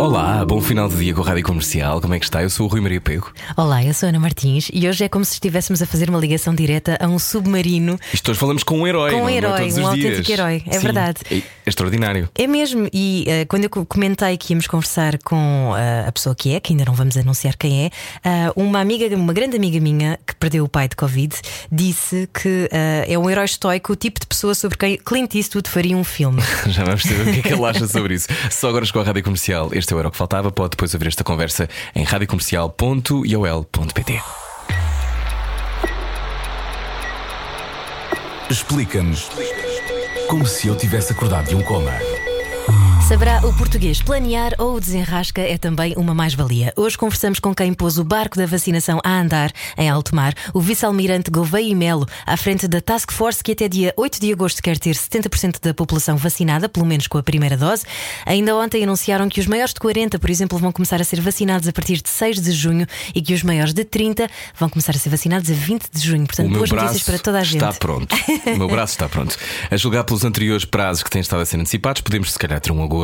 Olá, bom final de dia com a Rádio Comercial. Como é que está? Eu sou o Rui Maria Pego. Olá, eu sou a Ana Martins e hoje é como se estivéssemos a fazer uma ligação direta a um submarino. Isto hoje falamos com um herói. Com um não é? herói, um os dias. autêntico herói, é Sim, verdade. É extraordinário. É mesmo, e eh, quando eu co- comentei que íamos conversar com eh, a pessoa que é, que ainda não vamos anunciar quem é, ah, uma amiga, uma grande amiga minha que perdeu o pai de Covid, disse que é um herói estoico, o tipo de pessoa sobre quem Clint Eastwood faria um filme. Já vamos saber o que é que ele acha sobre isso. Só agora chegou a Rádio Comercial. Este é o Euro que faltava. Pode depois ouvir esta conversa em radiocomercial.iol.pt. Explica-nos como se eu tivesse acordado de um coma. Saberá o português planear ou o desenrasca é também uma mais-valia. Hoje conversamos com quem pôs o barco da vacinação a andar em alto mar, o vice-almirante Gouveia e Melo, à frente da Task Force que até dia 8 de agosto quer ter 70% da população vacinada, pelo menos com a primeira dose. Ainda ontem anunciaram que os maiores de 40, por exemplo, vão começar a ser vacinados a partir de 6 de junho e que os maiores de 30 vão começar a ser vacinados a 20 de junho. Portanto, boas notícias para toda a gente. está pronto. O meu braço está pronto. A julgar pelos anteriores prazos que têm estado a ser antecipados, podemos se calhar ter um agosto.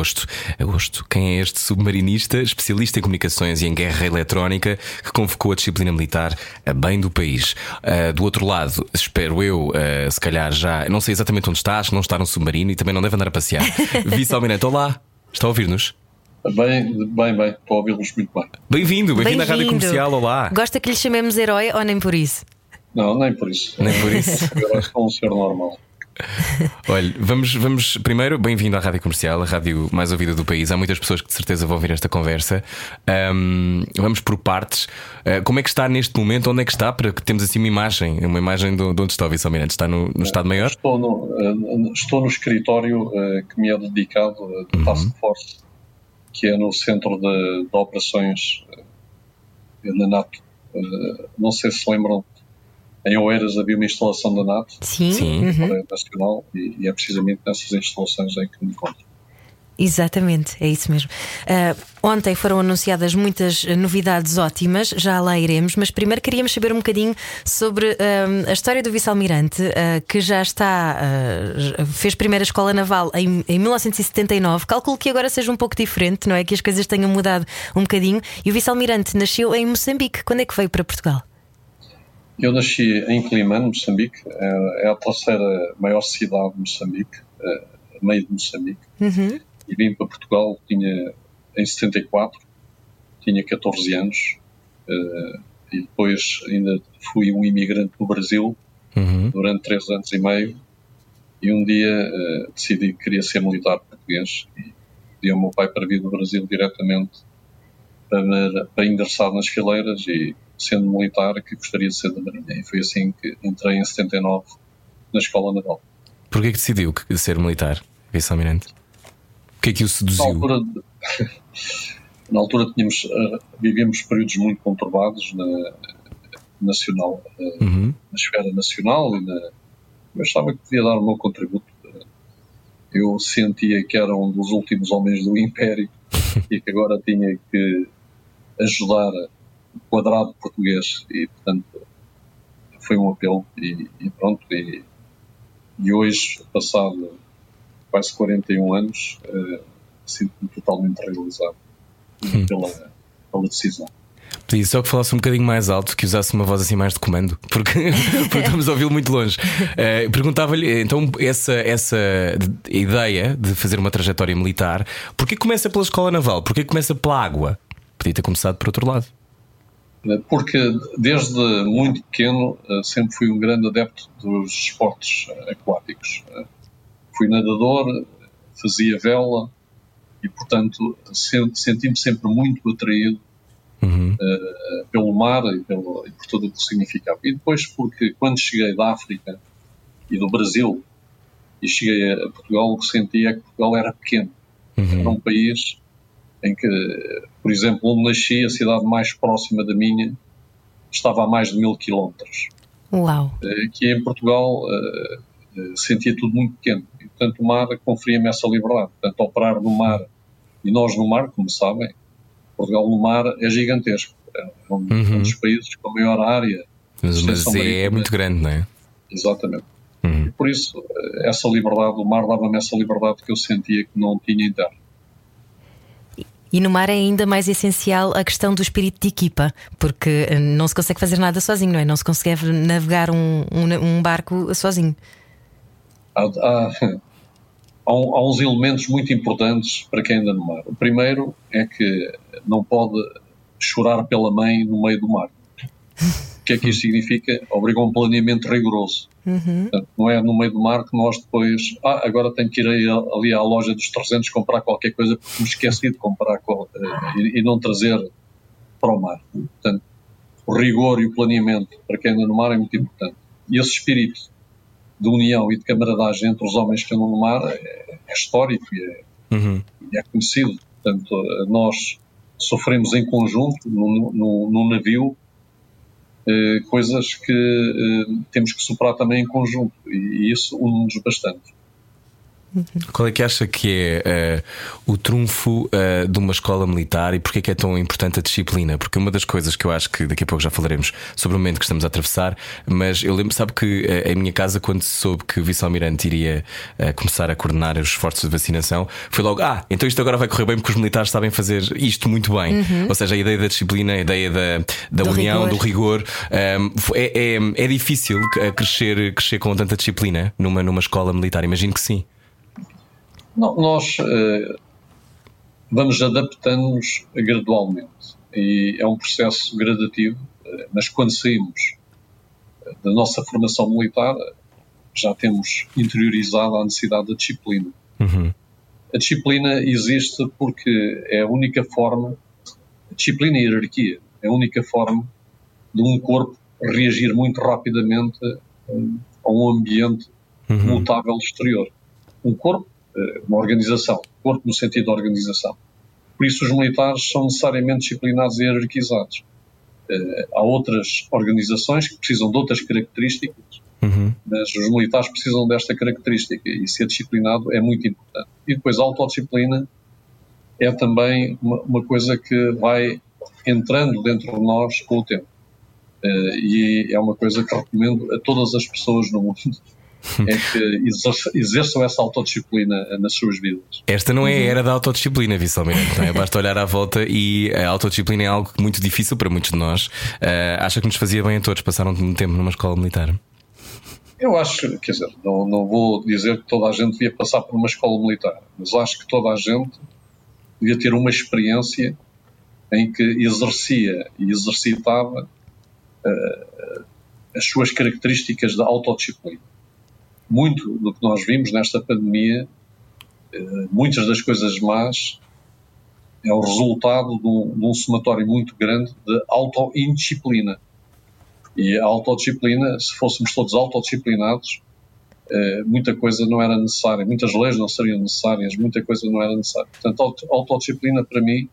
Agosto. Quem é este submarinista, especialista em comunicações e em guerra eletrónica, que convocou a disciplina militar a bem do país? Ah, do outro lado, espero eu, ah, se calhar já, não sei exatamente onde está, acho que não está num submarino e também não deve andar a passear. Vice-almirante, olá. Está a ouvir-nos? Bem, bem, bem, estou a ouvi-los muito bem. Bem-vindo, bem-vindo à Rádio. Comercial, olá. Gosta que lhe chamemos herói ou nem por isso? Não, nem por isso. Nem por isso. Eu acho que é um senhor normal. Olha, vamos, vamos primeiro, bem-vindo à Rádio Comercial, a rádio mais ouvida do país. Há muitas pessoas que de certeza vão ouvir esta conversa. Ahm, vamos por partes. Ah, como é que está neste momento? Onde é que está? Para que temos assim uma imagem, uma imagem de, de onde está o vice-almirante. Está no, no Estado Maior? Estou no, eh, estou no escritório eh, que me é dedicado, eh, Uhum. Task Force, que é no Centro de, de Operações da NATO. Não sei se lembram, em Oeiras havia uma instalação da NATO, Sim. Sim. Uhum. Nacional, e, e é precisamente nessas instalações em que me encontro. Exatamente, é isso mesmo. Ah, ontem foram anunciadas muitas novidades ótimas, já lá iremos, mas primeiro queríamos saber um bocadinho sobre ah, a história do vice-almirante, ah, que já está, fez primeira escola naval em, em 1979. Calculo que agora seja um pouco diferente, não é? Que as coisas tenham mudado um bocadinho. E o vice-almirante nasceu em Moçambique. Quando é que veio para Portugal? Eu nasci em Climane, Moçambique, é é a terceira maior cidade de Moçambique, eh, a meio de Moçambique. Uhum. e vim para Portugal tinha em 74 tinha 14 anos eh, e depois ainda fui um imigrante no Brasil Uhum. durante três anos e meio e um dia eh, decidi que queria ser militar português e pedi ao meu pai para vir do Brasil diretamente para, para ingressar nas fileiras e sendo militar que gostaria de ser da Marinha e foi assim que entrei em 79 na Escola Naval. Porquê que decidiu que- ser militar, vice-almirante? O que é que o Na seduziu? altura, na altura tínhamos, eh, vivíamos períodos muito conturbados na nacional, eh, Uhum. na esfera nacional e na, eu achava que podia dar o meu contributo. Eu sentia que era um dos últimos homens do Império e que agora tinha que ajudar quadrado português e, portanto, foi um apelo e, e pronto. E, e hoje, passado quase 41 anos, eh, sinto-me totalmente realizado pela, pela decisão. Pedi só que falasse um bocadinho mais alto, que usasse uma voz assim mais de comando, porque, porque estamos a ouvi-lo muito longe. Eh, Perguntava-lhe então essa, essa ideia de fazer uma trajetória militar, porquê começa pela escola naval? Porquê começa pela água? Podia ter começado por outro lado. Eh, Porque desde muito pequeno eh, sempre fui um grande adepto dos esportes eh, aquáticos. Eh, Fui nadador, fazia vela e, portanto, se- senti-me sempre muito atraído Uhum. eh, pelo mar e, pelo, e por tudo o que significava. E depois porque quando cheguei da África e do Brasil e cheguei a Portugal, o que senti é que Portugal era pequeno. Era um país em que, por exemplo, onde nasci, a cidade mais próxima da minha, estava a mais de mil quilómetros. Uau! Eh, Que em Portugal, eh, eh, sentia tudo muito pequeno. E, portanto, o mar conferia-me essa liberdade. Portanto, operar no mar, e nós no mar, como sabem, Portugal no mar é gigantesco. É um, uhum. um dos países com a maior área. Mas, mas é, é, muito grande, não é? Exatamente. Uhum. E por isso, essa liberdade, o mar dava-me essa liberdade que eu sentia que não tinha em terra. E no mar é ainda mais essencial a questão do espírito de equipa, porque eh, não se consegue fazer nada sozinho, não é? Não se consegue navegar um, um, um barco sozinho. Há, há, há, uns elementos muito importantes para quem anda no mar. O primeiro é que não pode chorar pela mãe no meio do mar. O que é que isto significa? Obriga a um planeamento rigoroso. Uhum. Portanto, não é no meio do mar que nós depois, ah, agora tenho que ir ali à loja dos 300 comprar qualquer coisa porque me esqueci de comprar e, e, não trazer para o mar. Portanto, o rigor e o planeamento para quem anda no mar é muito importante. E esse espírito de união e de camaradagem entre os homens que andam no mar é, é histórico e é, uhum. é, conhecido. Portanto, nós sofremos em conjunto no, no, no navio eh, coisas que eh, temos que superar também em conjunto e, e isso une-nos bastante. Qual é que acha que é uh, o trunfo uh, de uma escola militar e porque é que é tão importante a disciplina? Porque uma das coisas que eu acho que daqui a pouco já falaremos sobre o momento que estamos a atravessar, mas eu lembro, sabe que uh, em minha casa, quando se soube que o vice-almirante iria começar a coordenar os esforços de vacinação, foi logo: ah, então isto agora vai correr bem porque os militares sabem fazer isto muito bem. Uhum. Ou seja, a ideia da disciplina, a ideia da, da do união, rigor. do rigor. Um, é, é, é difícil crescer, crescer com tanta disciplina numa, numa escola militar, imagino que sim. Não, nós uh, vamos adaptando-nos gradualmente e é um processo gradativo, uh, mas quando saímos eh, da nossa formação militar já temos interiorizado a necessidade da disciplina. Uhum. A disciplina existe porque é a única forma, a disciplina e a hierarquia, é a única forma de um corpo reagir muito rapidamente a um ambiente uhum. mutável exterior. Um corpo uma organização, corpo no sentido de organização. Por isso, os militares são necessariamente disciplinados e hierarquizados. Uh, há outras organizações que precisam de outras características, uhum. mas os militares precisam desta característica e ser disciplinado é muito importante. E depois, a autodisciplina é também uma, uma coisa que vai entrando dentro de nós com o tempo. Uh, e é uma coisa que recomendo a todas as pessoas no mundo é que exerçam essa autodisciplina nas suas vidas. Esta não é a era da autodisciplina, visualmente, é? Basta olhar à volta e a autodisciplina é algo muito difícil para muitos de nós. Uh, acha que nos fazia bem a todos passar um tempo numa escola militar? Eu acho, quer dizer, não, não vou dizer que toda a gente devia passar por uma escola militar, mas acho que toda a gente devia ter uma experiência em que exercia e exercitava uh, as suas características da autodisciplina muito do que nós vimos nesta pandemia, eh, muitas das coisas más, é o resultado de um, de um somatório muito grande de autoindisciplina. E a autodisciplina, se fôssemos todos autodisciplinados, eh, muita coisa não era necessária, muitas leis não seriam necessárias, muita coisa não era necessária. Portanto, a autodisciplina, para mim,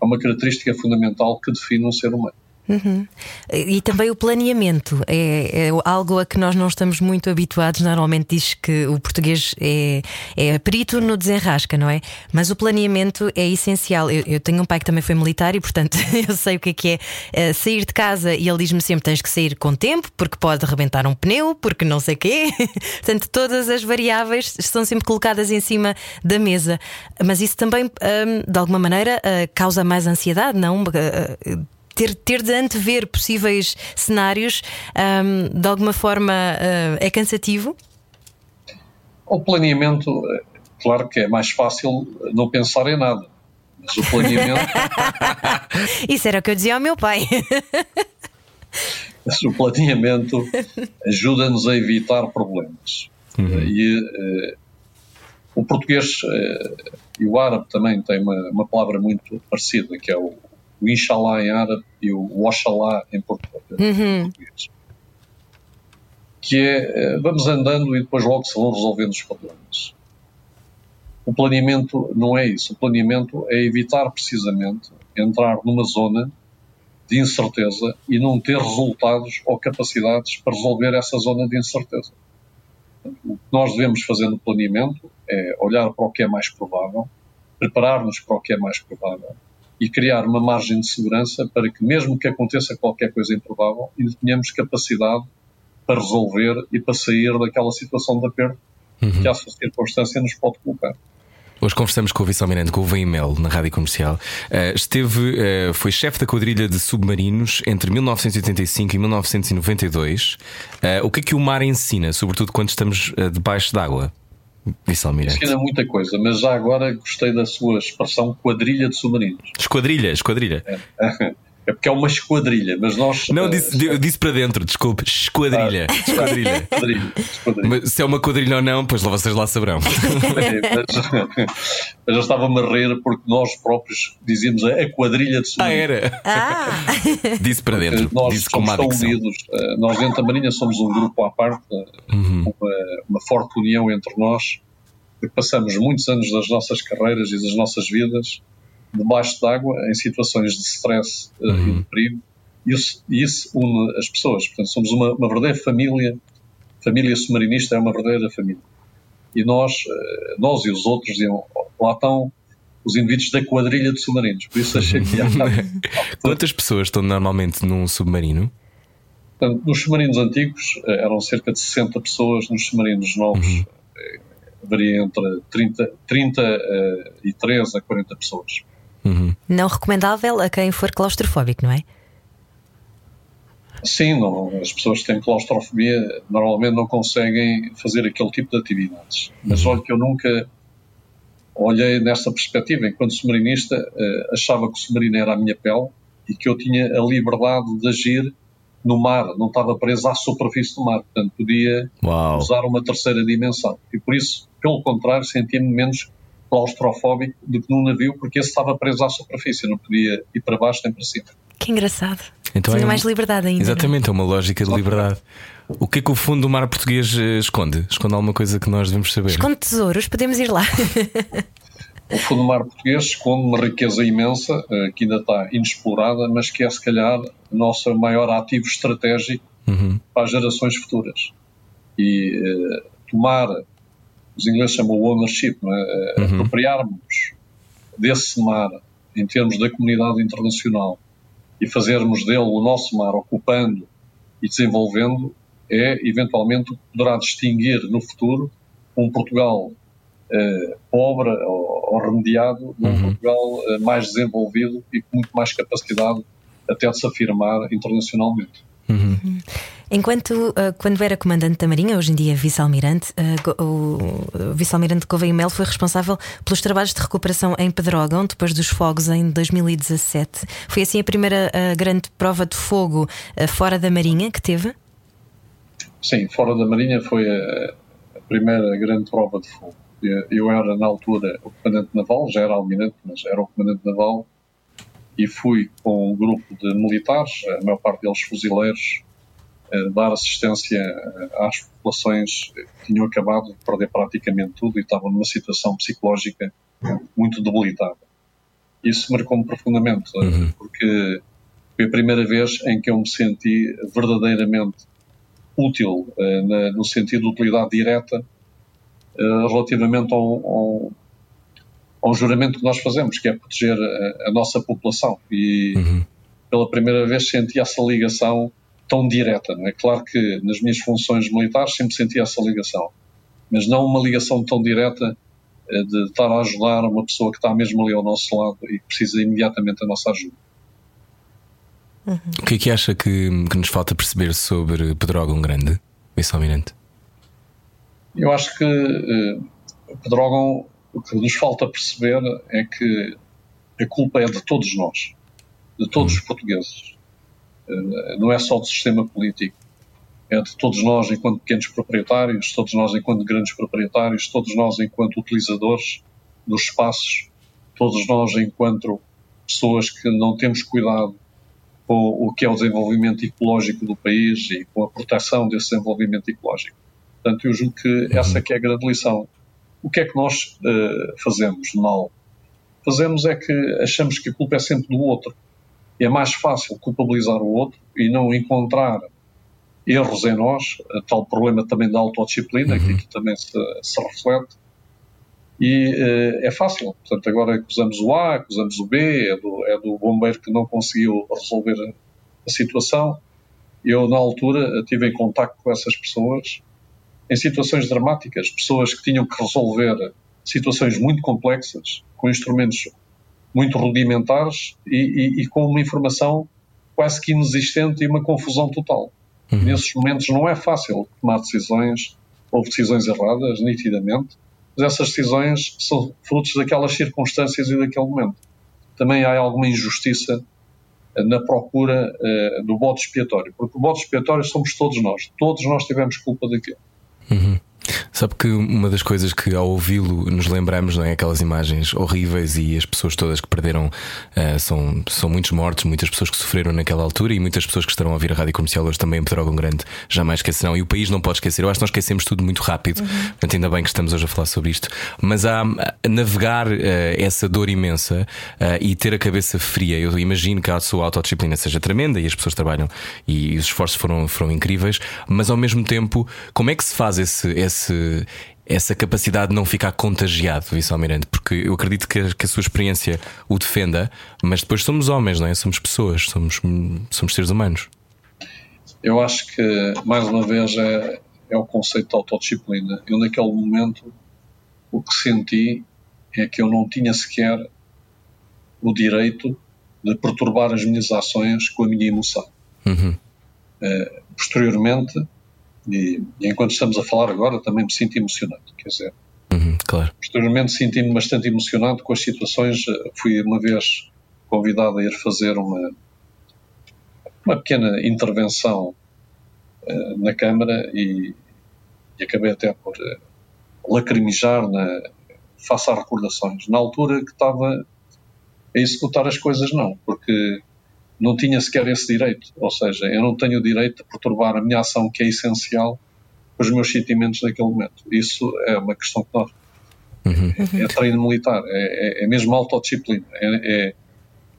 é uma característica fundamental que define um ser humano. Uhum. E também o planeamento é, é, algo a que nós não estamos muito habituados. Normalmente diz que o português é, é perito no desenrasca, não é? Mas o planeamento é essencial. Eu, eu, tenho um pai que também foi militar e, portanto, eu sei o que é que é, é sair de casa e ele diz-me sempre: tens que sair com tempo, porque pode arrebentar um pneu, porque não sei quê. portanto, todas as variáveis estão sempre colocadas em cima da mesa. Mas isso também, hum, de alguma maneira, uh, causa mais ansiedade, não? Ter, ter de antever possíveis cenários, um, de alguma forma, uh, é cansativo? O planeamento, claro que é mais fácil não pensar em nada, mas o planeamento. Isso era o que eu dizia ao meu pai. mas o planeamento ajuda-nos a evitar problemas. Uhum. E uh, o português uh, e o árabe também têm uma, uma palavra muito parecida, que é o o Inshallah em árabe e o Oxalá em português. Uhum. Que é, eh, vamos andando e depois logo se vão resolvendo os problemas. O planeamento não é isso. O planeamento é evitar precisamente entrar numa zona de incerteza e não ter resultados ou capacidades para resolver essa zona de incerteza. O que nós devemos fazer no planeamento é olhar para o que é mais provável, preparar-nos para o que é mais provável e criar uma margem de segurança para que, mesmo que aconteça qualquer coisa improvável, ainda tenhamos capacidade para resolver e para sair daquela situação de aperto uhum. que a circunstância nos pode colocar. Hoje conversamos com o vice-almirante Gouveia Mel na Rádio Comercial. Uh, esteve, uh, foi chefe da quadrilha de submarinos entre 1985 e 1992. Uh, eh, o que é que o mar ensina, sobretudo quando estamos debaixo d'água? Vice-almirante. Ensina muita coisa, mas já agora gostei da sua expressão quadrilha de submarinos. Esquadrilha, esquadrilha. É. É porque é uma esquadrilha, mas nós. Não, disse, uh, disse para dentro, desculpe. Esquadrilha. Ah, esquadrilha. esquadrilha, esquadrilha. Mas se é uma quadrilha ou não, pois lá vocês lá saberão. É, mas, mas eu estava-me a rir porque nós próprios dizíamos a quadrilha de Ah, era? Ah. disse para dentro. Nós disse somos tão unidos. Eh, nós dentro da Marinha somos um grupo à parte, uhum. uma, uma forte união entre nós, que passamos muitos anos das nossas carreiras e das nossas vidas debaixo d'água em situações de stress uh, uhum. e de perigo. E isso, isso, une as pessoas. Portanto, somos uma, uma verdadeira família. Família submarinista é uma verdadeira família. E nós, uh, nós e os outros, diziam, lá estão os indivíduos da quadrilha de submarinos. Por isso achei que. Quantas pessoas estão normalmente num submarino? Portanto, nos submarinos antigos uh, eram cerca de 60 pessoas, nos submarinos novos uhum. varia entre 30, 30 uh, e 13 a 40 pessoas. Uhum. Não recomendável a quem for claustrofóbico, não é? Sim, não, as pessoas que têm claustrofobia normalmente não conseguem fazer aquele tipo de atividades. Mas uhum. olha que eu nunca olhei nessa perspectiva. Enquanto submarinista, uh, achava que o submarino era a minha pele e que eu tinha a liberdade de agir no mar, não estava preso à superfície do mar. Portanto, podia Uau. usar uma terceira dimensão. E por isso, pelo contrário, sentia-me menos claustrofóbico do que num navio, porque esse estava preso à superfície, não podia ir para baixo nem para cima. Que engraçado. Então Tinha é mais liberdade ainda. Exatamente, é uma lógica de liberdade. O que é que o fundo do mar português eh, esconde? Esconde alguma coisa que nós devemos saber? Esconde tesouros, podemos ir lá. o fundo do mar português esconde uma riqueza imensa, eh, que ainda está inexplorada, mas que é se calhar o nosso maior ativo estratégico uhum. para as gerações futuras. E uh, tomar os ingleses chamam ownership, é? uhum. apropriarmos desse mar em termos da comunidade internacional e fazermos dele o nosso mar, ocupando e desenvolvendo, é eventualmente o que poderá distinguir no futuro um Portugal eh, pobre ou, ou, remediado de um uhum. Portugal eh, mais desenvolvido e com muito mais capacidade até de se afirmar internacionalmente. Uhum. Enquanto, uh, quando era comandante da Marinha, hoje em dia vice-almirante, uh, o vice-almirante Gouveia Mel foi responsável pelos trabalhos de recuperação em Pedrógão, depois dos fogos em 2017. Foi assim a primeira uh, grande prova de fogo fora da Marinha que teve? Sim, fora da Marinha foi a, a primeira grande prova de fogo. Eu era, na altura, o comandante naval, já era almirante, mas era o comandante naval e fui com um grupo de militares, a maior parte deles fuzileiros, dar assistência eh, às populações que tinham acabado de perder praticamente tudo e estavam numa situação psicológica muito debilitada. Isso marcou-me profundamente, eh, uhum. porque foi a primeira vez em que eu me senti verdadeiramente útil, eh, no sentido de utilidade direta, relativamente ao, ao a um juramento que nós fazemos, que é proteger a, a nossa população. E uhum. pela primeira vez senti essa ligação tão direta. Não é claro que nas minhas funções militares sempre senti essa ligação, mas não uma ligação tão direta eh, de estar a ajudar uma pessoa que está mesmo ali ao nosso lado e que precisa imediatamente da nossa ajuda. Uhum. O que é que acha que, que nos falta perceber sobre Pedrógão Grande, vice-almirante? Eu acho que uh, Pedrógão o que nos falta perceber é que a culpa é de todos nós, de todos os portugueses. Eh, não é só do sistema político, é de todos nós enquanto pequenos proprietários, todos nós enquanto grandes proprietários, todos nós enquanto utilizadores dos espaços, todos nós enquanto pessoas que não temos cuidado com o que é o desenvolvimento ecológico do país e com a proteção desse desenvolvimento ecológico. Portanto, eu julgo que essa que é a grande lição o que é que nós uh, fazemos mal? Fazemos é que achamos que a culpa é sempre do outro. É mais fácil culpabilizar o outro e não encontrar erros em nós, tal problema também da autodisciplina, uhum. que aqui também se, se reflete, e uh, é fácil. Portanto, agora acusamos o A, acusamos o B, é do, é do bombeiro que não conseguiu resolver a, a situação. Eu, na altura, estive em contato com essas pessoas em situações dramáticas, pessoas que tinham que resolver situações muito complexas, com instrumentos muito rudimentares e, e, e com uma informação quase que inexistente e uma confusão total. Uhum. Nesses momentos não é fácil tomar decisões, houve decisões erradas, nitidamente, mas essas decisões são frutos daquelas circunstâncias e daquele momento. Também há alguma injustiça eh, na procura uh, do bode expiatório, porque o bode expiatório somos todos nós, todos nós tivemos culpa daquilo. Uhum. Sabe que uma das coisas que ao ouvi-lo nos lembramos não é aquelas imagens horríveis e as pessoas todas que perderam uh, são, são muitos mortos, muitas pessoas que sofreram naquela altura e muitas pessoas que estarão a ouvir a rádio comercial hoje também em Pedrógão Grande jamais esquecerão e o país não pode esquecer. Eu acho que nós esquecemos tudo muito rápido, uhum. portanto, ainda bem que estamos hoje a falar sobre isto. Mas há a navegar uh, essa dor imensa uh, e ter a cabeça fria. Eu imagino que a sua autodisciplina seja tremenda e as pessoas trabalham e os esforços foram, foram incríveis, mas ao mesmo tempo, como é que se faz esse, esse essa capacidade de não ficar contagiado, vice-almirante, porque eu acredito que a, que a, sua experiência o defenda, mas depois somos homens, não é? Somos pessoas, somos, somos seres humanos. Eu acho que, mais uma vez, é, é o conceito de autodisciplina. Eu, naquele momento, o que senti é que eu não tinha sequer o direito de perturbar as minhas ações com a minha emoção. Uhum. Uh, posteriormente, e, e, enquanto estamos a falar agora, também me sinto emocionado. Quer dizer, uhum, claro. posteriormente senti-me bastante emocionado com as situações. Fui uma vez convidado a ir fazer uma, uma pequena intervenção uh, na Câmara e, e, acabei até por uh, lacrimejar na, face às recordações. Na altura que estava a executar as coisas, não, porque não tinha sequer esse direito. Ou seja, eu não tenho o direito de perturbar a minha ação, que é essencial, os meus sentimentos naquele momento. Isso é uma questão que nós. Uhum. É, é treino militar, é, é, é mesmo autodisciplina, é, é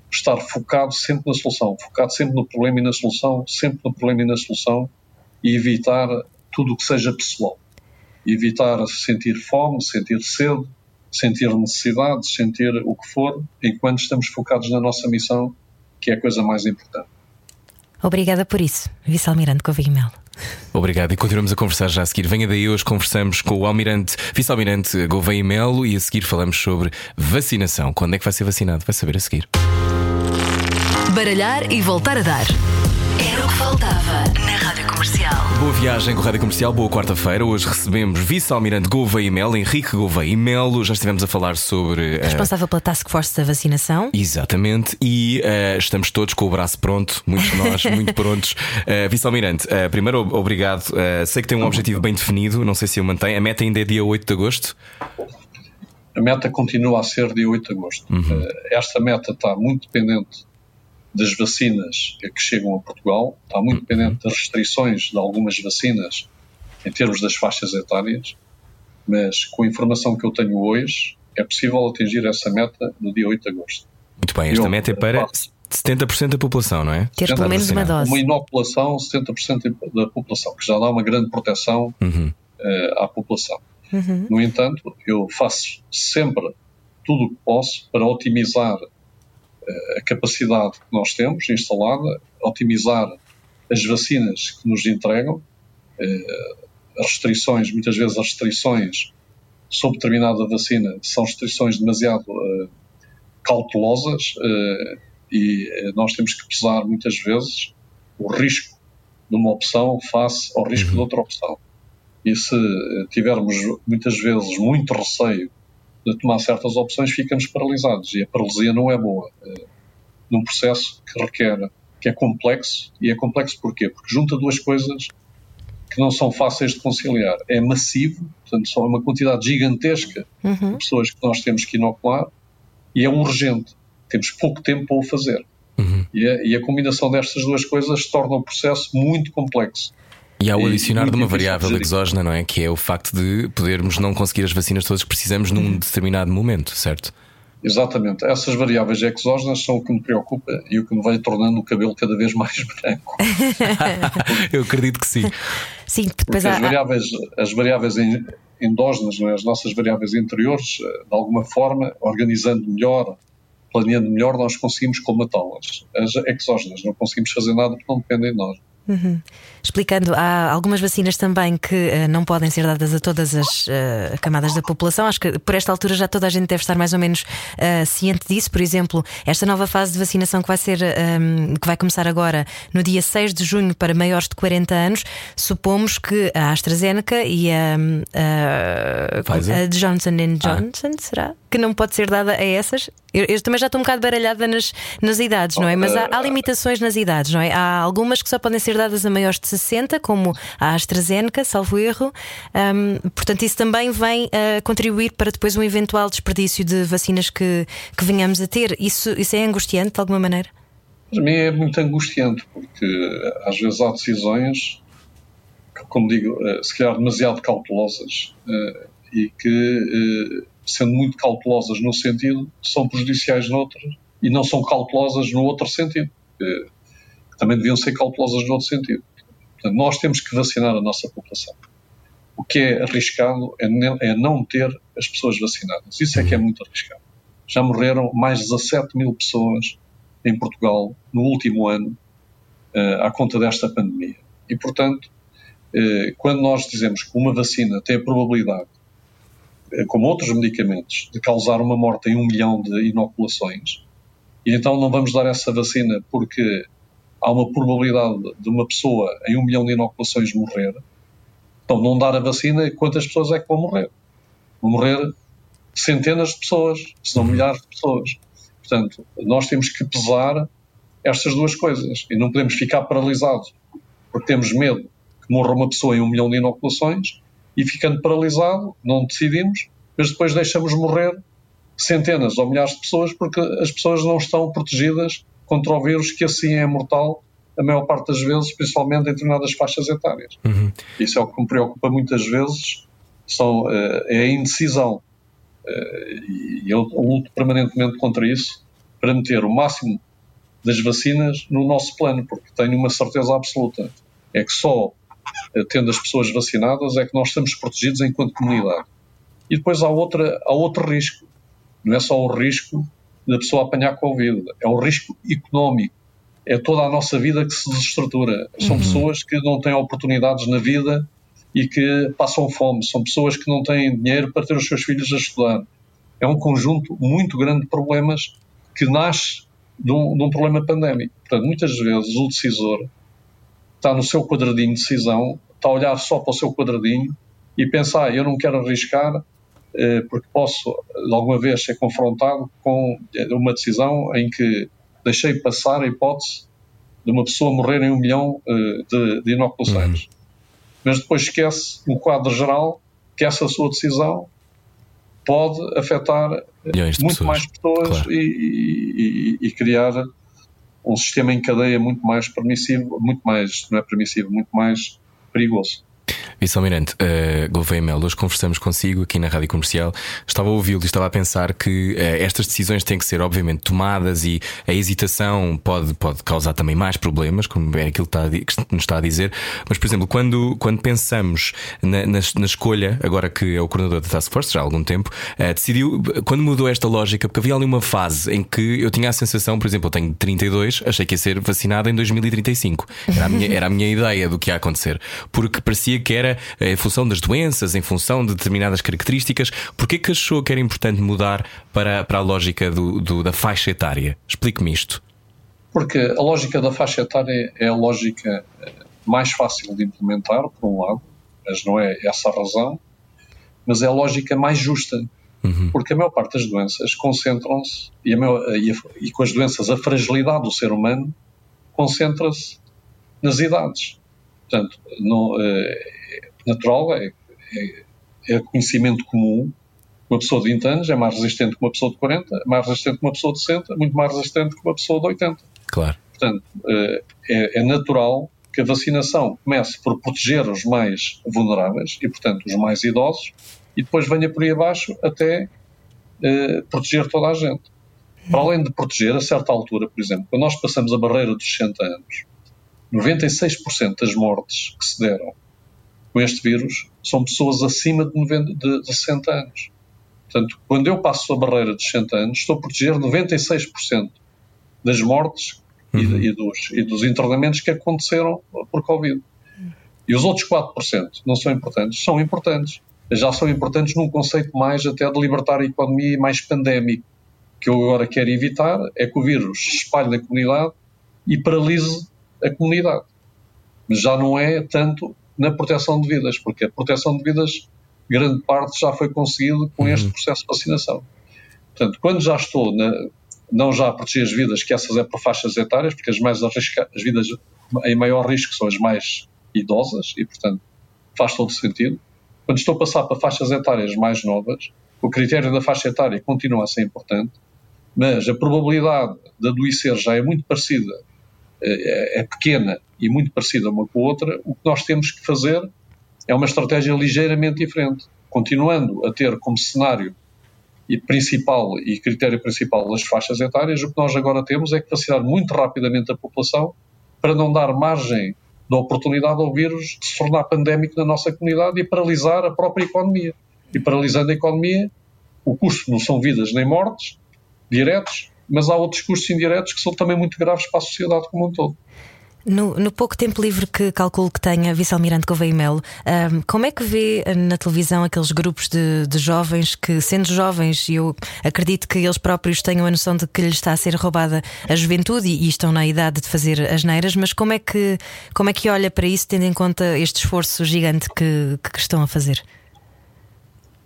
estar focado sempre na solução, focado sempre no problema e na solução, sempre no problema e na solução e evitar tudo o que seja pessoal. Evitar sentir fome, sentir sede, sentir necessidade, sentir o que for, enquanto estamos focados na nossa missão que é a coisa mais importante. Obrigada por isso, Vice-Almirante Gouveia Melo. Obrigado e continuamos a conversar já a seguir. Venha daí, hoje conversamos com o Almirante, Vice-Almirante Gouveia Melo e a seguir falamos sobre vacinação. Quando é que vai ser vacinado? Vai saber a seguir. Baralhar e voltar a dar. Era o que faltava na Rádio Comercial. Boa viagem com a Rádio Comercial, boa quarta-feira. Hoje recebemos Vice-Almirante Gouveia e Melo, Henrique Gouveia e Melo. Já estivemos a falar sobre. Uh... Responsável pela Task Force da vacinação. Exatamente. E uh, estamos todos com o braço pronto, muitos de nós, muito prontos. Uh, Vice-Almirante, primeiro, obrigado. sei que tem um objetivo bem definido, não sei se o mantém. A meta ainda é dia 8 de agosto? A meta continua a ser dia 8 de agosto. Uhum. esta meta está muito dependente das vacinas que chegam a Portugal, está muito dependente das restrições de algumas vacinas em termos das faixas etárias, mas com a informação que eu tenho hoje, é possível atingir essa meta no dia 8 de agosto. Muito bem, esta eu, meta é para 70% da população, não é? Ter pelo menos uma dose. Uma inoculação, 70% da população, que já dá uma grande proteção uhum. uh, à população. Uhum. No entanto, eu faço sempre tudo o que posso para otimizar a capacidade que nós temos instalada, otimizar as vacinas que nos entregam, eh, as restrições, muitas vezes as restrições sobre determinada vacina são restrições demasiado uh, cautelosas uh, e nós temos que pesar muitas vezes o risco de uma opção face ao risco de uhum. outra opção. E se tivermos muitas vezes muito receio de tomar certas opções, ficamos paralisados. E a paralisia não é boa. Uh, num processo que requer, que é complexo. E é complexo porquê? Porque junta duas coisas que não são fáceis de conciliar. É massivo, portanto, só uma quantidade gigantesca uhum. de pessoas que nós temos que inocular, e é urgente. Temos pouco tempo para o fazer. Uhum. E, a, e, a, combinação destas duas coisas torna o processo muito complexo. E há o adicionar de uma variável exógena, não é? Que é o facto de podermos não conseguir as vacinas todas que precisamos num determinado momento, certo? Exatamente. Essas variáveis exógenas são o que me preocupa e o que me vai tornando o cabelo cada vez mais branco. Eu acredito que sim. Sim, depois Porque há, as variáveis, as variáveis en- endógenas, não é? as nossas variáveis interiores, eh, de alguma forma, organizando melhor, planeando melhor, nós conseguimos colmatá-las. As exógenas não conseguimos fazer nada porque não dependem de nós. Explicando, há algumas vacinas também que eh, não podem ser dadas a todas as eh, camadas da população. Acho que por esta altura já toda a gente deve estar mais ou menos eh, ciente disso. Por exemplo, esta nova fase de vacinação que vai ser ehm, que vai começar agora no dia 6 de junho para maiores de 40 anos, supomos que a AstraZeneca e a, a, Pfizer? a Johnson Johnson será que não pode ser dada a essas? Eu, eu também já estou um bocado baralhada nas, nas idades, não é? Mas há, há limitações nas idades, não é? Há algumas que só podem ser dadas a maiores de 60, como a AstraZeneca, salvo erro. Ahm, portanto, isso também vem a contribuir para depois um eventual desperdício de vacinas que, que venhamos a ter. Isso, isso é angustiante de alguma maneira? Para mim é muito angustiante, porque eh, às vezes há decisões, como digo, eh, se calhar demasiado cautelosas eh, e que, eh, sendo muito cautelosas num sentido, são prejudiciais noutro e não são cautelosas no outro sentido. que também deviam ser cautelosas no outro sentido. Portanto, nós temos que vacinar a nossa população. O que é arriscado é é não ter as pessoas vacinadas. Isso é que é muito arriscado. Já morreram mais de 17 mil pessoas em Portugal no último ano eh, à conta desta pandemia. E, portanto, eh, quando nós dizemos que uma vacina tem a probabilidade, como outros medicamentos, de causar uma morte em um milhão de inoculações, e então não vamos dar essa vacina porque há uma probabilidade de uma pessoa em um milhão de inoculações morrer, então não dar a vacina, quantas pessoas é que vão morrer? Vão morrer centenas de pessoas, se não milhares de pessoas. Portanto, nós temos que pesar estas duas coisas e não podemos ficar paralisados porque temos medo que morra uma pessoa em um milhão de inoculações e ficando paralisado, não decidimos, mas depois deixamos morrer centenas ou milhares de pessoas porque as pessoas não estão protegidas contra o vírus que assim é mortal a maior parte das vezes, principalmente em determinadas faixas etárias. Isso é o que me preocupa muitas vezes, são, eh, é a indecisão. Eh, e eu luto permanentemente contra isso para meter o máximo das vacinas no nosso plano, porque tenho uma certeza absoluta. É que só tendo as pessoas vacinadas é que nós estamos protegidos enquanto comunidade. E depois há, outra, há outro risco. Não é só o risco da pessoa apanhar Covid, é o risco económico. É toda a nossa vida que se desestrutura. São pessoas que não têm oportunidades na vida e que passam fome. São pessoas que não têm dinheiro para ter os seus filhos a estudar. É um conjunto muito grande de problemas que nasce de um, de um problema pandémico. Portanto, muitas vezes o decisor está no seu quadradinho de decisão, está a olhar só para o seu quadradinho e pensa, ah, eu não quero arriscar eh, porque posso, de alguma vez, ser confrontado com uma decisão em que deixei passar a hipótese de uma pessoa morrer em um milhão eh, de, de inoculações. Mas depois esquece, no quadro geral, que essa sua decisão pode afetar de muito pessoas. mais pessoas Claro. e, e- e- e criar um sistema em cadeia muito mais permissivo, muito mais, não é permissivo, muito mais perigoso. Vice-Almirante, uh, Gouveia Mel, hoje conversamos consigo aqui na Rádio Comercial. Estava a ouvi-lo e estava a pensar que eh, estas decisões têm que ser, obviamente, tomadas e a hesitação pode, pode causar também mais problemas, como é aquilo que, está a que nos está a dizer. Mas, por exemplo, quando, quando pensamos na, na, na escolha, agora que é o coordenador da Task Force, já há algum tempo, eh, decidiu, quando mudou esta lógica, porque havia ali uma fase em que eu tinha a sensação, por exemplo, eu tenho 32, achei que ia ser vacinado em 2035. Era a minha, era a minha ideia do que ia acontecer. Porque parecia que era eh, em função das doenças, em função de determinadas características. Porquê que achou que era importante mudar para, para a lógica do, do- da faixa etária? Explique-me isto. Porque a lógica da faixa etária é a lógica eh, mais fácil de implementar, por um lado, mas não é essa a razão, mas é a lógica mais justa. Porque a maior parte das doenças concentram-se, e, maior- e e com as doenças, a fragilidade do ser humano concentra-se nas idades. Portanto, não, é natural, é, é, é conhecimento comum. Uma pessoa de 20 anos é mais resistente que uma pessoa de 40, mais resistente que uma pessoa de 60, muito mais resistente que uma pessoa de 80. Claro. Portanto, eh, é, é natural que a vacinação comece por proteger os mais vulneráveis e, portanto, os mais idosos, e depois venha por aí abaixo até eh, proteger toda a gente. Para além de proteger, a certa altura, por exemplo, quando nós passamos a barreira dos 60 anos, 96% das mortes que se deram com este vírus são pessoas acima de, 90, de, de 60 anos. Portanto, quando eu passo a barreira dos 60 anos, estou a proteger 96% das mortes e, Uhum. e dos, e dos internamentos que aconteceram por Covid. E os outros 4% não são importantes? São importantes. Já são importantes num conceito mais até de libertar a economia e mais pandémico. O que eu agora quero evitar é que o vírus se espalhe na comunidade e paralise a comunidade. Já não é tanto na proteção de vidas, porque a proteção de vidas, grande parte já foi conseguido com este processo de vacinação. Portanto, quando já estou na, não já a proteger as vidas, que essas é por faixas etárias, porque as mais arrisca, as vidas em maior risco são as mais idosas e, portanto, faz todo sentido. Quando estou a passar para faixas etárias mais novas, o critério da faixa etária continua a ser importante, mas a probabilidade de adoecer já é muito parecida, é, é pequena e muito parecida uma com a outra. O que nós temos que fazer é uma estratégia ligeiramente diferente, continuando a ter como cenário e principal e critério principal das faixas etárias, o que nós agora temos é que vacinar muito rapidamente a população para não dar margem da oportunidade ao vírus de se tornar pandémico na nossa comunidade e paralisar a própria economia. E paralisando a economia, o custo não são vidas nem mortes diretos, mas há outros custos indiretos que são também muito graves para a sociedade como um todo. No, no, pouco tempo livre que calculo que tenha Vice-Almirante Gouveia Melo, um, como é que vê na televisão aqueles grupos de, de, jovens que, sendo jovens, e eu acredito que eles próprios tenham a noção de que lhes está a ser roubada a juventude e, e estão na idade de fazer as neiras, mas como é que, como é que olha para isso, tendo em conta este esforço gigante que, que estão a fazer?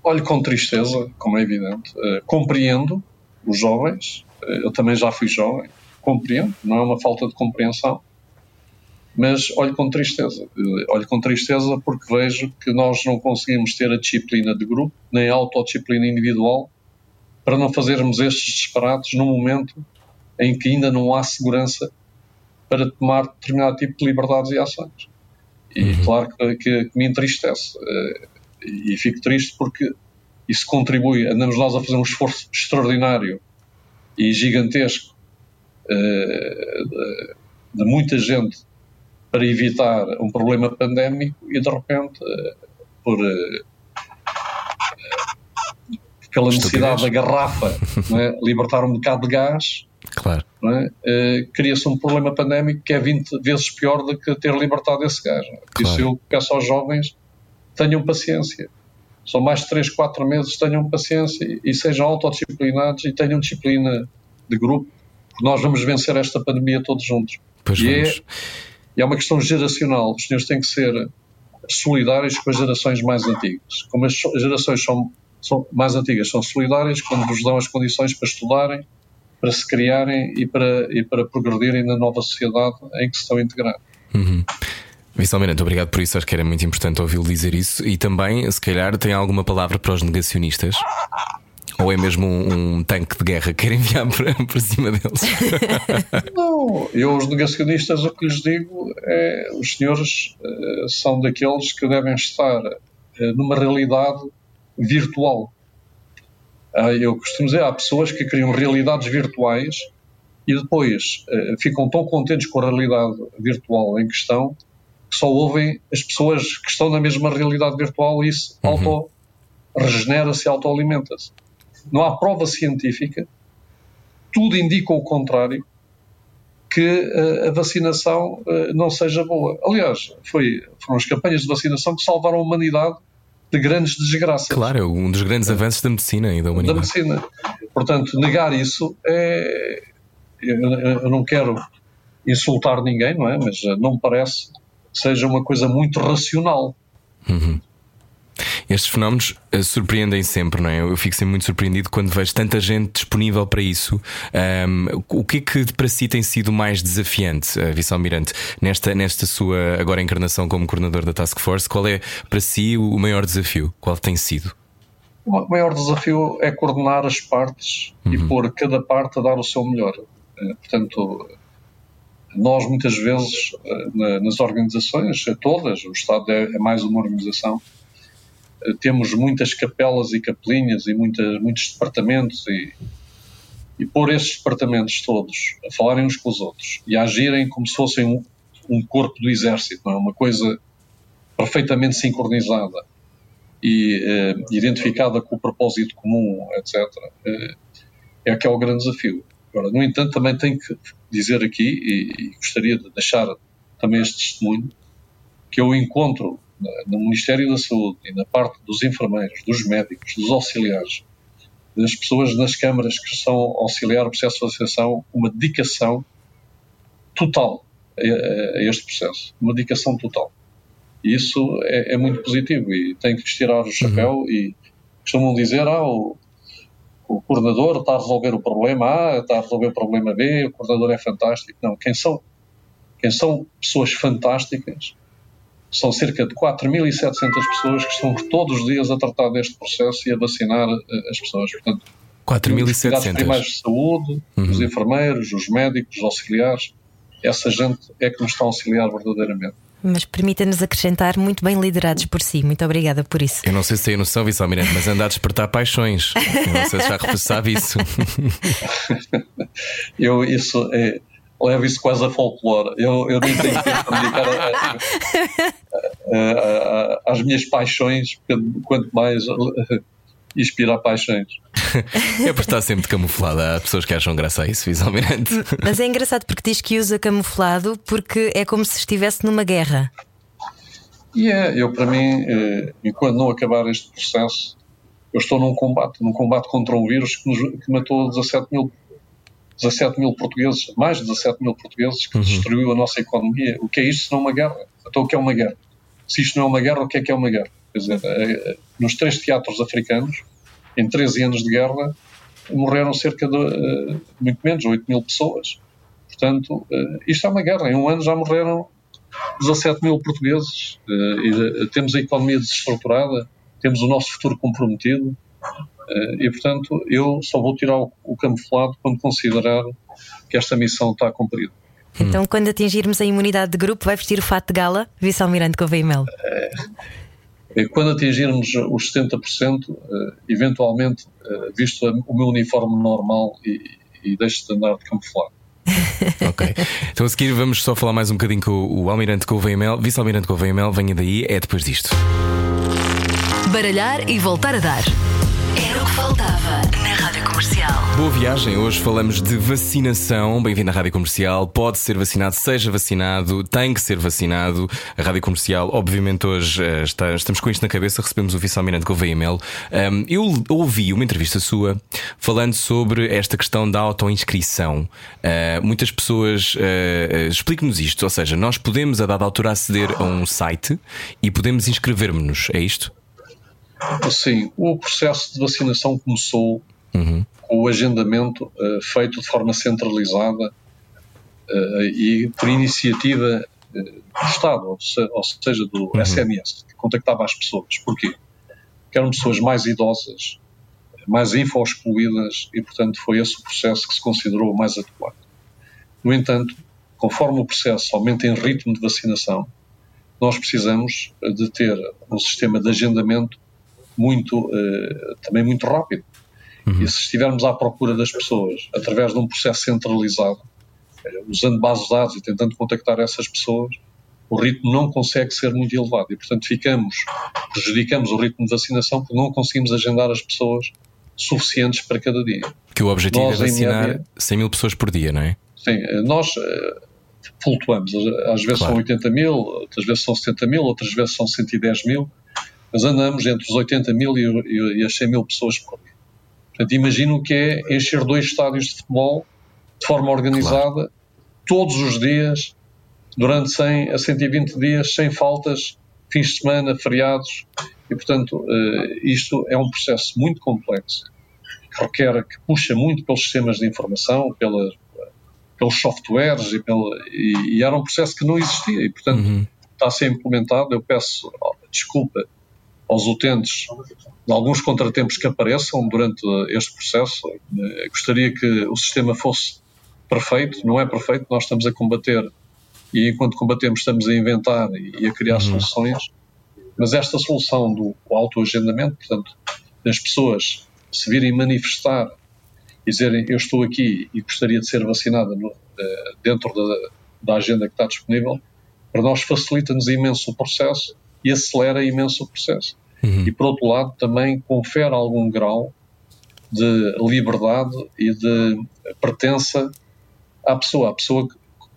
Olho com tristeza, como é evidente. Uh, compreendo os jovens, eu também já fui jovem, compreendo, não é uma falta de compreensão mas olho com tristeza. Olho com tristeza porque vejo que nós não conseguimos ter a disciplina de grupo, nem a autodisciplina individual, para não fazermos estes disparates num momento em que ainda não há segurança para tomar determinado tipo de liberdades e ações. E uhum. claro que, que, que, me entristece. E fico triste porque isso contribui, andamos nós a fazer um esforço extraordinário e gigantesco de, de muita gente para evitar um problema pandémico e de repente por pela necessidade da garrafa é? libertar um bocado de gás claro. é? cria-se um problema pandémico que é 20 vezes pior do que ter libertado esse gás por isso eu peço aos jovens tenham paciência são mais de 3, 4 meses tenham paciência e sejam autodisciplinados e tenham disciplina de grupo porque nós vamos vencer esta pandemia todos juntos pois e é e é uma questão geracional. Os senhores têm que ser solidários com as gerações mais antigas. Como as gerações são, são mais antigas, são solidárias quando vos dão as condições para estudarem, para se criarem e para, e para progredirem na nova sociedade em que se estão a integrar. Uhum. Vice-Almirante, obrigado por isso. Acho que era muito importante ouvi-lo dizer isso. E também, se calhar, tem alguma palavra para os negacionistas? Ou é mesmo um, um, tanque de guerra que quer enviar para, cima deles? Não, eu, os negacionistas, o que lhes digo é: os senhores uh, são daqueles que devem estar uh, numa realidade virtual. Uh, eu costumo dizer: há pessoas que criam realidades virtuais e depois ficam tão contentes com a realidade virtual em questão que só ouvem as pessoas que estão na mesma realidade virtual e isso uhum. auto-regenera-se e auto-alimenta-se não há prova científica, tudo indica o contrário, que uh, a vacinação uh, não seja boa. Aliás, foi, foram as campanhas de vacinação que salvaram a humanidade de grandes desgraças. Claro, é um dos grandes avanços da medicina e da humanidade. Da medicina. Portanto, negar isso é. Eu, não quero insultar ninguém, não é? Mas não me parece seja uma coisa muito racional. Uhum. Estes fenómenos uh, surpreendem sempre, não é? Eu fico sempre muito surpreendido quando vejo tanta gente disponível para isso. Um, o que é que para si tem sido mais desafiante, uh, Vice-Almirante, nesta, nesta sua agora encarnação como coordenador da Task Force? Qual é para si o maior desafio? Qual tem sido? O maior desafio é coordenar as partes uhum. e pôr cada parte a dar o seu melhor. Uh, portanto, nós muitas vezes nas organizações, todas, o Estado é mais uma organização, eh, temos muitas capelas e capelinhas e muitas, muitos departamentos e, e pôr esses departamentos todos a falarem uns com os outros e a agirem como se fossem um, um corpo do exército, não é? uma coisa perfeitamente sincronizada e eh, identificada com o propósito comum, etc., eh, é que é o grande desafio. Agora, no entanto, também tenho que dizer aqui, e, e gostaria de deixar também este testemunho, que eu encontro no Ministério da Saúde e na parte dos enfermeiros, dos médicos, dos auxiliares, das pessoas nas câmaras que estão a auxiliar o processo de vacinação, uma dedicação total a, a, este processo. Uma dedicação total. E isso é, é, muito positivo e tem que tirar o chapéu uhum. e costumam dizer, ah, o, o coordenador está a resolver o problema A, está a resolver o problema B, o coordenador é fantástico. Não, quem são, quem são pessoas fantásticas são cerca de 4.700 pessoas que estão todos os dias a tratar deste processo e a vacinar eh, as pessoas. Portanto, 4.700. primários de saúde, uhum. os enfermeiros, os médicos, os auxiliares, essa gente é que nos está a auxiliar verdadeiramente. Mas permita-nos acrescentar muito bem liderados por si. Muito obrigada por isso. Eu não sei se tem noção, Vice-Almirante, mas anda a despertar paixões. Eu não sei se já sabe isso. eu, isso é, levo isso quase a folclore. Eu, eu nem tenho tempo para dedicar a, a, a, às minhas paixões, quanto mais inspirar paixões. é por estar sempre camuflada. Há pessoas que acham graça a isso, visualmente. Mas é engraçado porque diz que usa camuflado porque é como se estivesse numa guerra. E é, eu para mim, eh, enquanto não acabar este processo, eu estou num combate, num combate contra um vírus que, nos, que matou 17 mil 17 mil portugueses, mais de 17 mil portugueses, que uhum. destruiu a nossa economia. O que é isto se não uma guerra? Então o que é uma guerra? Se isto não é uma guerra, o que é que é uma guerra? Quer dizer, é, é, nos três teatros africanos, em 13 anos de guerra, morreram cerca de, uh, muito menos, 8 mil pessoas. Portanto, uh, isto é uma guerra. Em um ano já morreram 17 mil portugueses. Uh, e, temos a economia desestruturada, temos o nosso futuro comprometido. E, portanto, eu só vou tirar o, camuflado quando considerar que esta missão está cumprida. Então, quando atingirmos a imunidade de grupo, vai vestir o fato de gala, Vice-Almirante Gouveia Melo? Quando atingirmos os 70%, eventualmente, visto o meu uniforme normal e, e deixo de andar de camuflado. ok. Então a seguir vamos só falar mais um bocadinho com o Almirante Gouveia Mel. Vice-Almirante Gouveia Mel, venha daí, é depois disto. Baralhar e voltar a dar. Era o que faltava. Boa viagem. Hoje falamos de vacinação. Bem-vindo à Rádio Comercial. Pode ser vacinado, seja vacinado, tem que ser vacinado. A Rádio Comercial, obviamente, hoje uh, está, estamos com isto na cabeça. Recebemos o vice-almirante Gouveia Mel. Um, eu ouvi uma entrevista sua falando sobre esta questão da autoinscrição. Uh, muitas pessoas. Uh, Explique-nos isto. Ou seja, nós podemos, a dada altura, aceder a um site e podemos inscrever-nos. É isto? Sim, o processo de vacinação começou uhum. com o agendamento uh, feito de forma centralizada uh, e por iniciativa uh, do Estado, ou, se, ou seja, do uhum. SMS, que contactava as pessoas. Porquê? Porque eram pessoas mais idosas, mais infoexcluídas e, portanto, foi esse o processo que se considerou mais adequado. No entanto, conforme o processo aumenta em ritmo de vacinação, nós precisamos de ter um sistema de agendamento muito, uh, também muito rápido. Uhum. E se estivermos à procura das pessoas através de um processo centralizado, uh, usando bases de dados e tentando contactar essas pessoas, o ritmo não consegue ser muito elevado e, portanto, ficamos, prejudicamos o ritmo de vacinação porque não conseguimos agendar as pessoas suficientes para cada dia. Que o objetivo nós, é vacinar média, 100 mil pessoas por dia, não é? Sim, eh, nós uh, flutuamos. Às vezes claro. são 80 mil, outras vezes são 70 mil, outras vezes são 110 mil mas andamos entre os 80 mil e, e as 100 mil pessoas por dia. Portanto, imagino o que é encher dois estádios de futebol de forma organizada, claro. todos os dias, durante 100 a 120 dias, sem faltas, fins de semana, feriados, e portanto uh, isto é um processo muito complexo, que requer, que puxa muito pelos sistemas de informação, pelas, pelos softwares, e, pela, e, e, era um processo que não existia, e portanto uhum. está a ser implementado. Eu peço desculpa aos utentes de alguns contratempos que apareçam durante este processo. Eh, gostaria que o sistema fosse perfeito, não é perfeito, nós estamos a combater e enquanto combatemos estamos a inventar e a criar uhum. soluções, Mas esta solução do autoagendamento, portanto, das pessoas se virem manifestar e dizerem eu estou aqui e gostaria de ser vacinada no, eh, dentro da, da agenda que está disponível, para nós facilita-nos imenso o processo e acelera imenso o processo. Uhum. E por outro lado, também confere algum grau de liberdade e de pertença à pessoa. A pessoa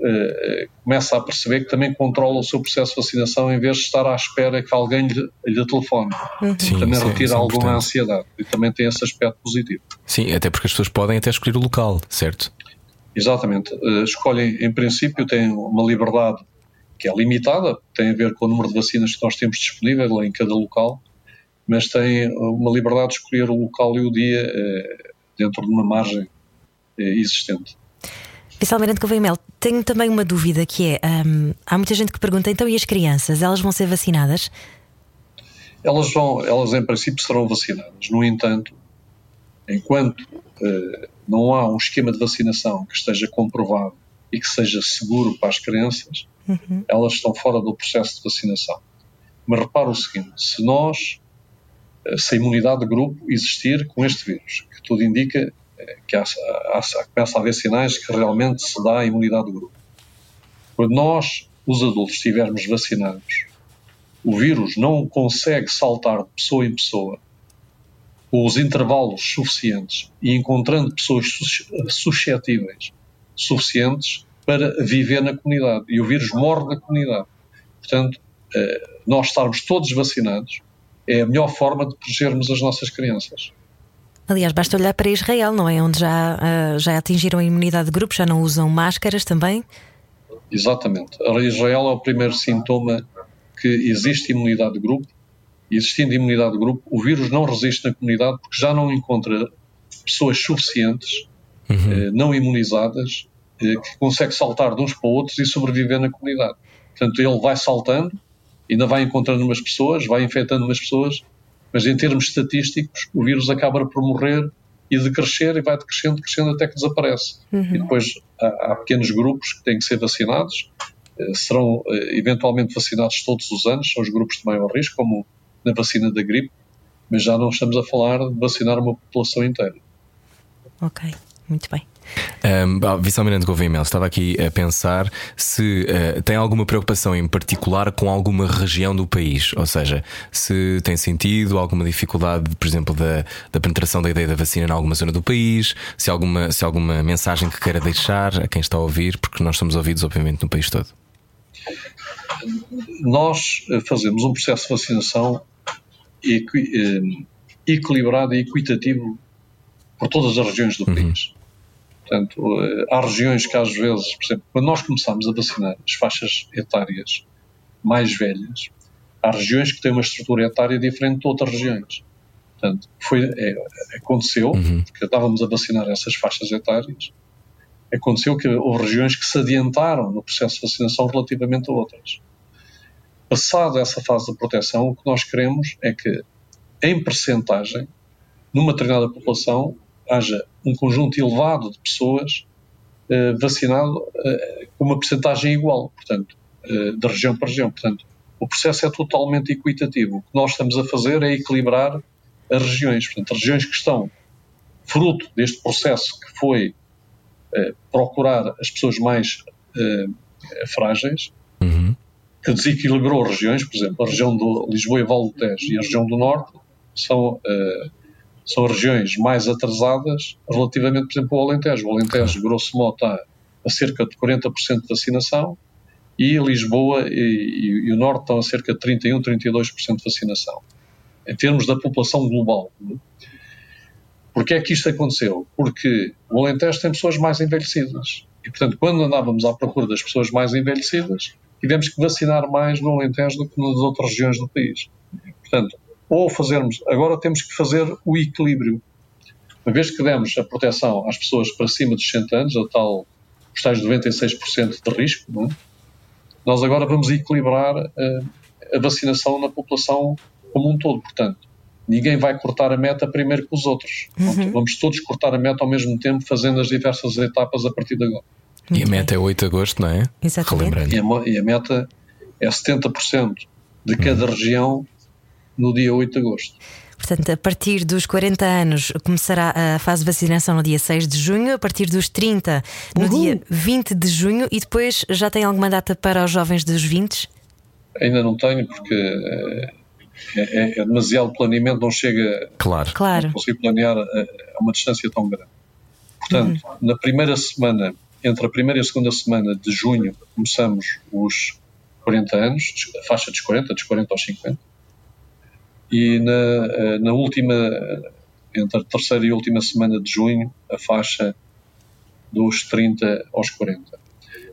eh, começa a perceber que também controla o seu processo de vacinação em vez de estar à espera que alguém lhe, lhe telefone. Sim, também é- retira é alguma importante. ansiedade e também tem esse aspecto positivo. Sim, até porque as pessoas podem até escolher o local, certo? Exatamente. Eh, escolhem, em princípio, têm uma liberdade que é limitada, tem a ver com o número de vacinas que nós temos disponível em cada local, mas têm uma liberdade de escolher o local e o dia eh, dentro de uma margem eh, existente. Vice-Almirante Gouveia Mel, tenho também uma dúvida que é: hum, há muita gente que pergunta, então e as crianças? Elas vão ser vacinadas? Elas vão, elas em princípio serão vacinadas. No entanto, enquanto eh, não há um esquema de vacinação que esteja comprovado e que seja seguro para as crianças, elas estão fora do processo de vacinação. Mas repara o seguinte: se nós, se a imunidade de grupo existir com este vírus, que tudo indica eh, que há, há, começa a haver sinais que realmente se dá a imunidade de grupo. Quando nós, os adultos, estivermos vacinados, o vírus não consegue saltar de pessoa em pessoa com os intervalos suficientes e encontrando pessoas sus- suscetíveis suficientes para viver na comunidade. E o vírus morre na comunidade. Portanto, eh, nós estarmos todos vacinados é a melhor forma de protegermos as nossas crianças. Aliás, basta olhar para Israel, não é? Onde já, ah, já atingiram a imunidade de grupo, já não usam máscaras também. Exatamente. A Israel é o primeiro sintoma que existe imunidade de grupo. E existindo imunidade de grupo, o vírus não resiste na comunidade porque já não encontra pessoas suficientes, eh, não imunizadas, eh, que conseguem saltar de uns para outros e sobreviver na comunidade. Portanto, ele vai saltando, ainda vai encontrando umas pessoas, vai infectando umas pessoas, mas em termos estatísticos, o vírus acaba por morrer e decrescer e vai decrescendo, crescendo até que desaparece. E depois há, há pequenos grupos que têm que ser vacinados, eh, serão eh, eventualmente vacinados todos os anos, são os grupos de maior risco, como na vacina da gripe, mas já não estamos a falar de vacinar uma população inteira. Ok, muito bem. Um, ah, Vice-Almirante Gouveia Mel, estava aqui a pensar se eh, tem alguma preocupação em particular com alguma região do país, ou seja, se tem sentido alguma dificuldade, por exemplo, da, da penetração da ideia da vacina em alguma zona do país, se há alguma, se alguma mensagem que queira deixar a quem está a ouvir, porque nós somos ouvidos, obviamente, no país todo. Nós eh, fazemos um processo de vacinação equi- eh, equilibrado e equitativo por todas as regiões do país. Portanto, eh, há regiões que às vezes, por exemplo, quando nós começamos a vacinar as faixas etárias mais velhas, há regiões que têm uma estrutura etária diferente de outras regiões. Portanto, foi, é, aconteceu, porque estávamos a vacinar essas faixas etárias, aconteceu que houve regiões que se adiantaram no processo de vacinação relativamente a outras. Passada essa fase de proteção, o que nós queremos é que, em percentagem, numa determinada população, haja um conjunto elevado de pessoas eh, vacinado eh, com uma percentagem igual, portanto, eh, de região para região. Portanto, o processo é totalmente equitativo. O que nós estamos a fazer é equilibrar as regiões. Portanto, as regiões que estão fruto deste processo que foi eh, procurar as pessoas mais frágeis, que desequilibrou regiões, por exemplo, a região de Lisboa e Val do Tejo e a região do Norte são, são regiões mais atrasadas relativamente, por exemplo, ao Alentejo. O Alentejo, grosso modo, está a cerca de 40% de vacinação e Lisboa e, e- o Norte estão a cerca de 31, 32% de vacinação. Em termos da população global. Porquê é que isto aconteceu? Porque o Alentejo tem pessoas mais envelhecidas. E, portanto, quando andávamos à procura das pessoas mais envelhecidas, tivemos que vacinar mais no Alentejo do que nas outras regiões do país. Portanto, ou fazermos, agora temos que fazer o equilíbrio. Uma vez que demos a proteção às pessoas para cima dos 60 anos, a tal, os tais 96% de risco, não é? nós agora vamos equilibrar eh, a vacinação na população como um todo. Portanto, ninguém vai cortar a meta primeiro que os outros. Portanto, Vamos todos cortar a meta ao mesmo tempo, fazendo as diversas etapas a partir de agora. E a meta é 8 de agosto, não é? Exatamente. E a, e a meta é 70% de cada região no dia 8 de agosto. Portanto, a partir dos 40 anos começará a fase de vacinação no dia 6 de junho, a partir dos 30 no Uhul. dia 20 de junho e depois já tem alguma data para os jovens dos 20? Ainda não tenho, porque eh, é, é demasiado planeamento, não chega Claro. Claro. não consigo planear a, a uma distância tão grande. Portanto, na primeira semana, entre a primeira e a segunda semana de junho, começamos os 40 anos, a faixa dos 40, dos 40 aos 50, e na, eh, na última, entre a terceira e última semana de junho, a faixa dos 30 aos 40.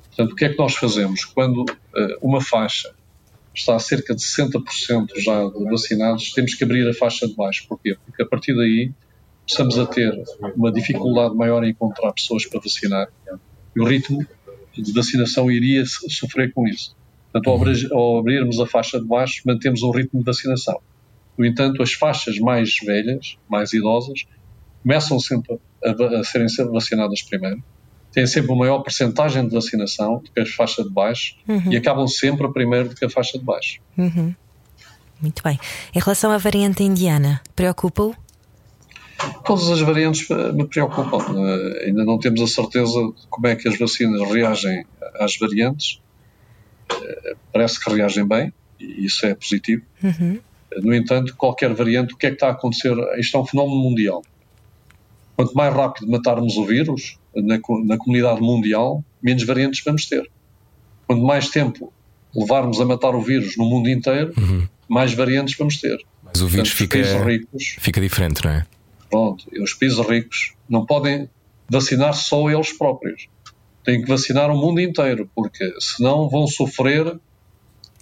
Portanto, o que é que nós fazemos? Quando eh, uma faixa está a cerca de 60% já de vacinados, temos que abrir a faixa de baixo. Porquê? Porque a partir daí começamos a ter uma dificuldade maior em encontrar pessoas para vacinar e o ritmo de vacinação iria so- sofrer com isso. Portanto, ao abrirmos a faixa de baixo, mantemos um ritmo de vacinação. No entanto, as faixas mais velhas, mais idosas, começam sempre a, a serem vacinadas primeiro, têm sempre uma maior percentagem de vacinação do que a faixa de baixo e acabam sempre a primeiro do que a faixa de baixo. Uhum. Muito bem. Em relação à variante indiana, preocupa-o? Todas as variantes eh, me preocupam. Eh, ainda não temos a certeza de como é que as vacinas reagem às variantes. Eh, parece que reagem bem, e isso é positivo. Uhum. No entanto, qualquer variante, o que é que está a acontecer? Isto é um fenómeno mundial. Quanto mais rápido matarmos o vírus na, na comunidade mundial, menos variantes vamos ter. Quanto mais tempo levarmos a matar o vírus no mundo inteiro, mais variantes vamos ter. Mas o vírus Portanto, os fica, ricos fica diferente, não é? Pronto, os países ricos não podem vacinar só eles próprios. Têm que vacinar o mundo inteiro, porque senão vão sofrer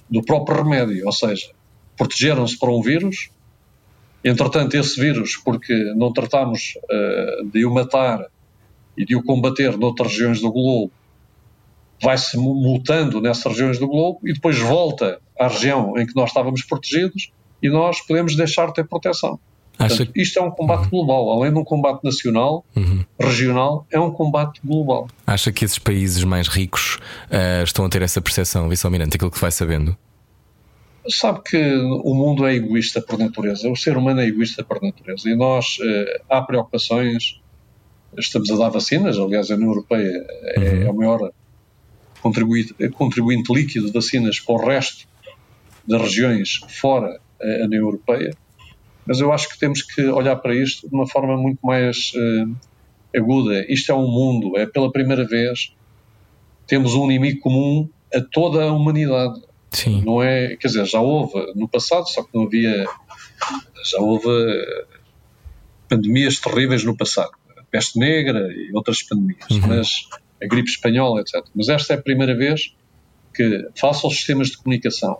do próprio remédio. Ou seja, protegeram-se para um vírus, entretanto, esse vírus, porque não tratamos eh, de o matar e de o combater noutras regiões do globo, vai-se mu- mutando nessas regiões do globo e depois volta à região em que nós estávamos protegidos e nós podemos deixar de ter proteção. Acha Portanto, isto é um combate global. Além de um combate nacional, regional, é um combate global. Acha que esses países mais ricos ah, estão a ter essa percepção, vice-almirante, aquilo que vai sabendo? Sabe que o mundo é egoísta por natureza, o ser humano é egoísta por natureza e nós, eh, há preocupações, estamos a dar vacinas, aliás, a União Europeia é, é o maior contribuinte, contribuinte líquido de vacinas para o resto das regiões fora eh, a União Europeia, mas eu acho que temos que olhar para isto de uma forma muito mais eh, aguda. Isto é um mundo, é pela primeira vez temos um inimigo comum a toda a humanidade. Sim. Não é, quer dizer, já houve no passado, só que não havia, já houve pandemias terríveis no passado, a peste negra e outras pandemias, mas a gripe espanhola, etc. Mas esta é a primeira vez que, face aos sistemas de comunicação,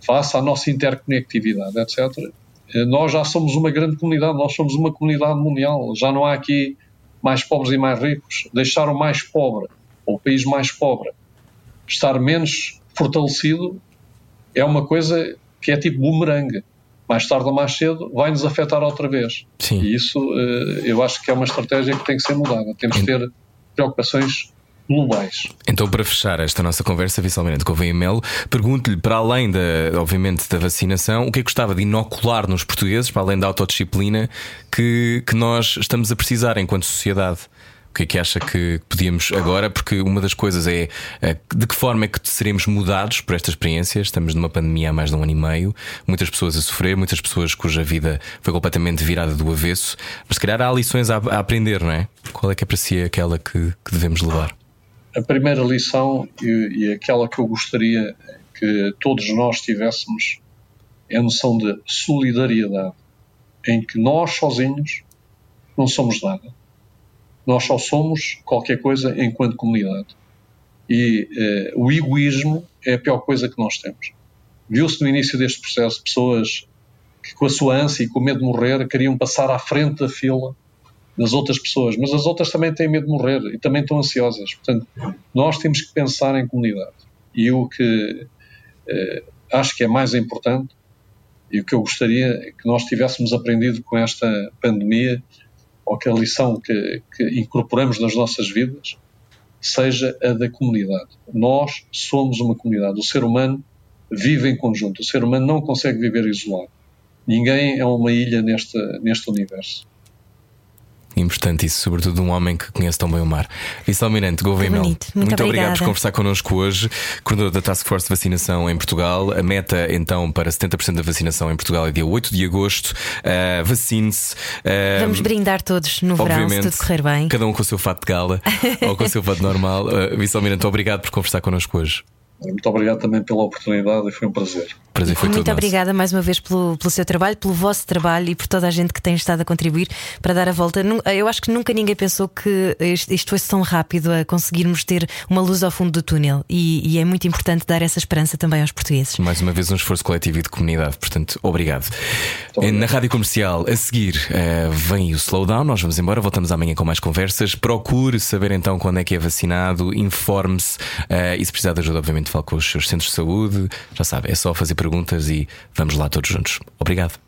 face à nossa interconectividade, etc., eh, nós já somos uma grande comunidade, nós somos uma comunidade mundial, já não há aqui mais pobres e mais ricos. Deixar o mais pobre, ou o país mais pobre, estar menos fortalecido é uma coisa que é tipo bumerangue. Mais tarde ou mais cedo vai-nos afetar outra vez. Sim. E isso eh, eu acho que é uma estratégia que tem que ser mudada. Temos que ter preocupações globais. Então, para fechar esta nossa conversa, vice-almirante Gouveia Melo, pergunto-lhe, para além, da, obviamente, da vacinação, o que é que gostava de inocular nos portugueses, para além da autodisciplina, que, que nós estamos a precisar enquanto sociedade? O que é que acha que podíamos agora? Porque uma das coisas é eh, de que forma é que seremos mudados por esta experiência. Estamos numa pandemia há mais de um ano e meio, muitas pessoas a sofrer, muitas pessoas cuja vida foi completamente virada do avesso. Mas se calhar há lições a, a aprender, não é? Qual é que é para si aquela que, que devemos levar? A primeira lição e, e aquela que eu gostaria que todos nós tivéssemos é a noção de solidariedade, em que nós sozinhos não somos nada. Nós só somos qualquer coisa enquanto comunidade. E eh, o egoísmo é a pior coisa que nós temos. Viu-se no início deste processo pessoas que, com a sua ânsia e com medo de morrer, queriam passar à frente da fila das outras pessoas, mas as outras também têm medo de morrer e também estão ansiosas. Portanto, nós temos que pensar em comunidade. E o que eh, acho que é mais importante e o que eu gostaria é que nós tivéssemos aprendido com esta pandemia, ou que a lição que, que incorporamos nas nossas vidas, seja a da comunidade. Nós somos uma comunidade. O ser humano vive em conjunto. O ser humano não consegue viver isolado. ninguém é uma ilha neste, neste universo. Importante isso, sobretudo um homem que conhece tão bem o mar. Vice-Almirante Gouveia Mel. Muito muito obrigado por conversar connosco hoje. Coordenador da Task Force de Vacinação em Portugal. A meta então para 70% da vacinação em Portugal é dia 8 de agosto. Uh, Vacine-se. Uh, Vamos brindar todos no verão, se tudo correr bem. cada um com o seu fato de gala ou com o seu fato normal. Uh, Vice-Almirante, obrigado por conversar connosco hoje. Muito obrigado também pela oportunidade e foi um prazer. Prazer foi Muito todo nosso. obrigada mais uma vez pelo, pelo seu trabalho, pelo vosso trabalho e por toda a gente que tem estado a contribuir para dar a volta. Eu acho que nunca ninguém pensou que isto, isto fosse tão rápido a conseguirmos ter uma luz ao fundo do túnel e, e é muito importante dar essa esperança também aos portugueses. Mais uma vez um esforço coletivo e de comunidade, portanto, obrigado. obrigado. Na rádio comercial, a seguir, eh, vem o slowdown. Nós vamos embora, voltamos amanhã com mais conversas. Procure saber então quando é que é vacinado, informe-se eh, e se precisar de ajuda, obviamente, fale com os seus centros de saúde. Já sabe, é só fazer perguntas e vamos lá todos juntos. Obrigado.